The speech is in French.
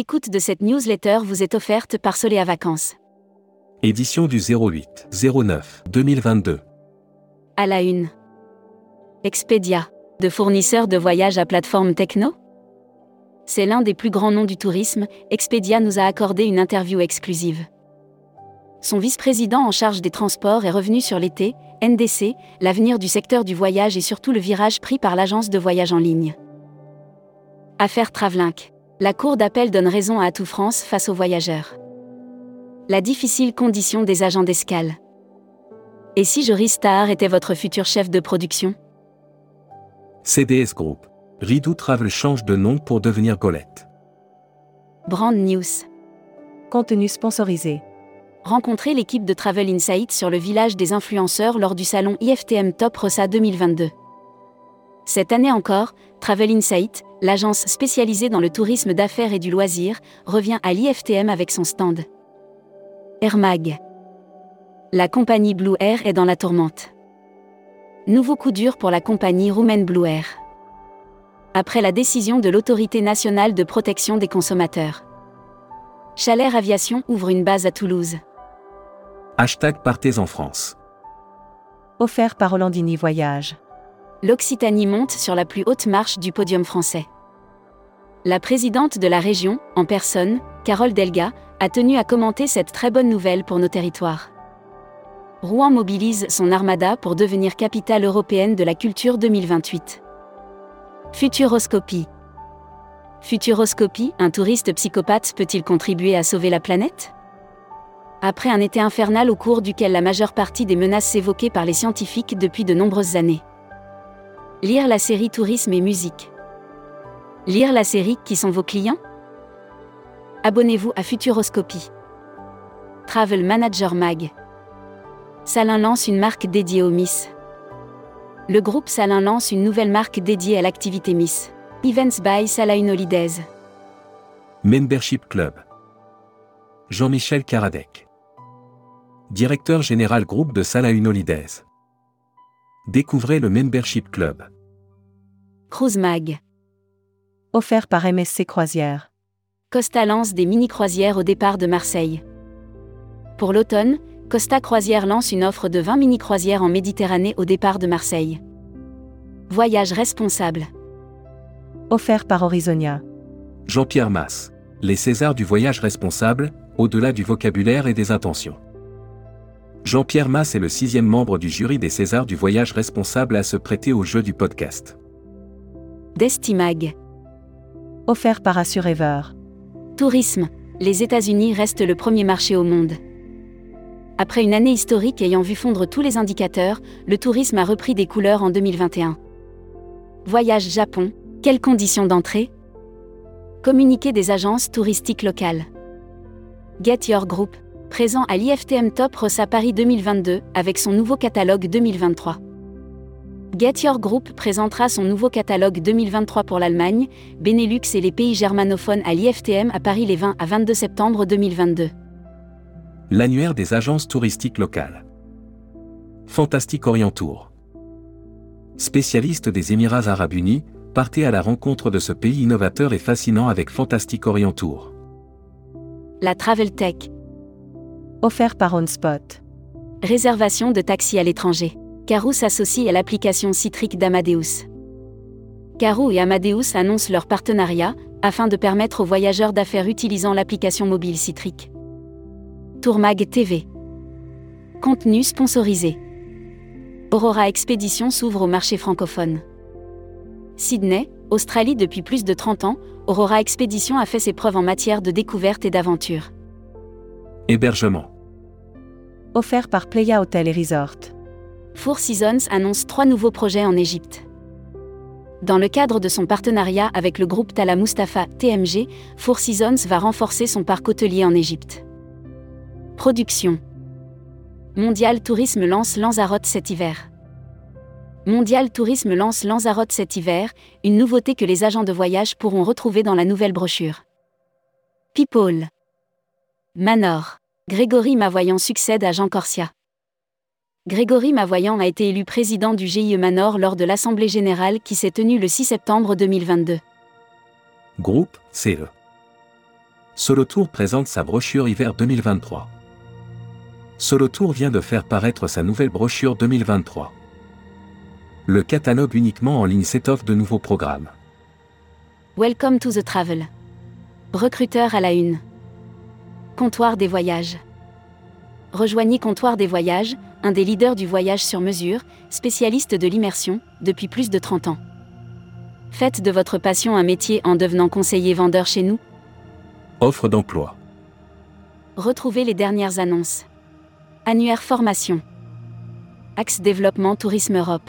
L'écoute de cette newsletter vous est offerte par Soléa Vacances. Édition du 08 09 2022. À la une. Expedia, de fournisseur de voyages à plateforme techno C'est l'un des plus grands noms du tourisme, Expedia nous a accordé une interview exclusive. Son vice-président en charge des transports est revenu sur l'été, NDC, l'avenir du secteur du voyage et surtout le virage pris par l'agence de voyage en ligne. Affaire Travelink. La Cour d'appel donne raison à Atout France face aux voyageurs. La difficile condition des agents d'escale. Et si Joris Star était votre futur chef de production? CDS Group. Ridou Travel change de nom pour devenir Golette. Brand News. Contenu sponsorisé. Rencontrez l'équipe de Travel Insight sur le village des influenceurs lors du salon IFTM Top Rossa 2022. Cette année encore, Travel Insight, l'agence spécialisée dans le tourisme d'affaires et du loisir, revient à l'IFTM avec son stand. Air Mag. La compagnie Blue Air est dans la tourmente. Nouveau coup dur pour la compagnie roumaine Blue Air. Après la décision de l'Autorité nationale de protection des consommateurs. Chalair Aviation ouvre une base à Toulouse. Hashtag Partez en France. Offert par Rolandini Voyage. L'Occitanie monte sur la plus haute marche du podium français. La présidente de la région, en personne, Carole Delga, a tenu à commenter cette très bonne nouvelle pour nos territoires. Rouen mobilise son armada pour devenir capitale européenne de la culture 2028. Futuroscopie. Futuroscopie, un touriste psychopathe peut-il contribuer à sauver la planète? Après un été infernal au cours duquel la majeure partie des menaces s'évoquaient par les scientifiques depuis de nombreuses années. Lire la série Tourisme et musique. Lire la série Qui sont vos clients? Abonnez-vous à Futuroscopie. Travel Manager Mag. Salin lance une marque dédiée aux Miss. Le groupe Salin lance une nouvelle marque dédiée à l'activité Miss. Events by Salahin Holidays. Membership Club. Jean-Michel Karadec. Directeur général groupe de Salahin Holidays. Découvrez le Membership Club. Cruise Mag. Offert par MSC Croisière. Costa lance des mini-croisières au départ de Marseille. Pour l'automne, Costa Croisière lance une offre de 20 mini-croisières en Méditerranée au départ de Marseille. Voyage responsable. Offert par Horizonia. Jean-Pierre Masse. Les Césars du voyage responsable, au-delà du vocabulaire et des intentions. Jean-Pierre Masse est le sixième membre du jury des Césars du voyage responsable à se prêter au jeu du podcast. Destimag. Offert par Assurever. Tourisme. Les États-Unis restent le premier marché au monde. Après une année historique ayant vu fondre tous les indicateurs, le tourisme a repris des couleurs en 2021. Voyage Japon. Quelles conditions d'entrée? Communiqué des agences touristiques locales. Get Your Group présent à l'IFTM Top Rossa Paris 2022 avec son nouveau catalogue 2023. Get Your Group présentera son nouveau catalogue 2023 pour l'Allemagne, Benelux et les pays germanophones à l'IFTM à Paris les 20 à 22 septembre 2022. L'annuaire des agences touristiques locales. Fantastic Orient Tour. Spécialiste des Émirats arabes unis, partez à la rencontre de ce pays innovateur et fascinant avec Fantastic Orient Tour. La Travel Tech, Offert par OnSpot. Réservation de taxis à l'étranger. Carou s'associe à l'application Citric d'Amadeus. Carou et Amadeus annoncent leur partenariat afin de permettre aux voyageurs d'affaires utilisant l'application mobile Citric. Tourmag TV. Contenu sponsorisé. Aurora Expédition s'ouvre au marché francophone. Sydney, Australie depuis plus de 30 ans, Aurora Expédition a fait ses preuves en matière de découverte et d'aventure. Hébergement. Offert par Playa Hotel et Resort. Four Seasons annonce trois nouveaux projets en Égypte. Dans le cadre de son partenariat avec le groupe Tala Mustafa TMG, Four Seasons va renforcer son parc hôtelier en Égypte. Production. Mondial Tourisme lance Lanzarote cet hiver. Mondial Tourisme lance Lanzarote cet hiver, une nouveauté que les agents de voyage pourront retrouver dans la nouvelle brochure. People. Manor. Grégory Mavoyant succède à Jean Corsia. Grégory Mavoyant a été élu président du GIE Manor lors de l'Assemblée générale qui s'est tenue le 6 septembre 2022. Groupe CE. Solotour présente sa brochure hiver 2023. Solotour vient de faire paraître sa nouvelle brochure 2023. Le catalogue uniquement en ligne s'étoffe de nouveaux programmes. Welcome to the travel. Recruteur à la une. Comptoir des voyages. Rejoignez Comptoir des voyages, un des leaders du voyage sur mesure, spécialiste de l'immersion, depuis plus de 30 ans. Faites de votre passion un métier en devenant conseiller vendeur chez nous. Offre d'emploi. Retrouvez les dernières annonces. Annuaire formation. Axe développement Tourisme Europe.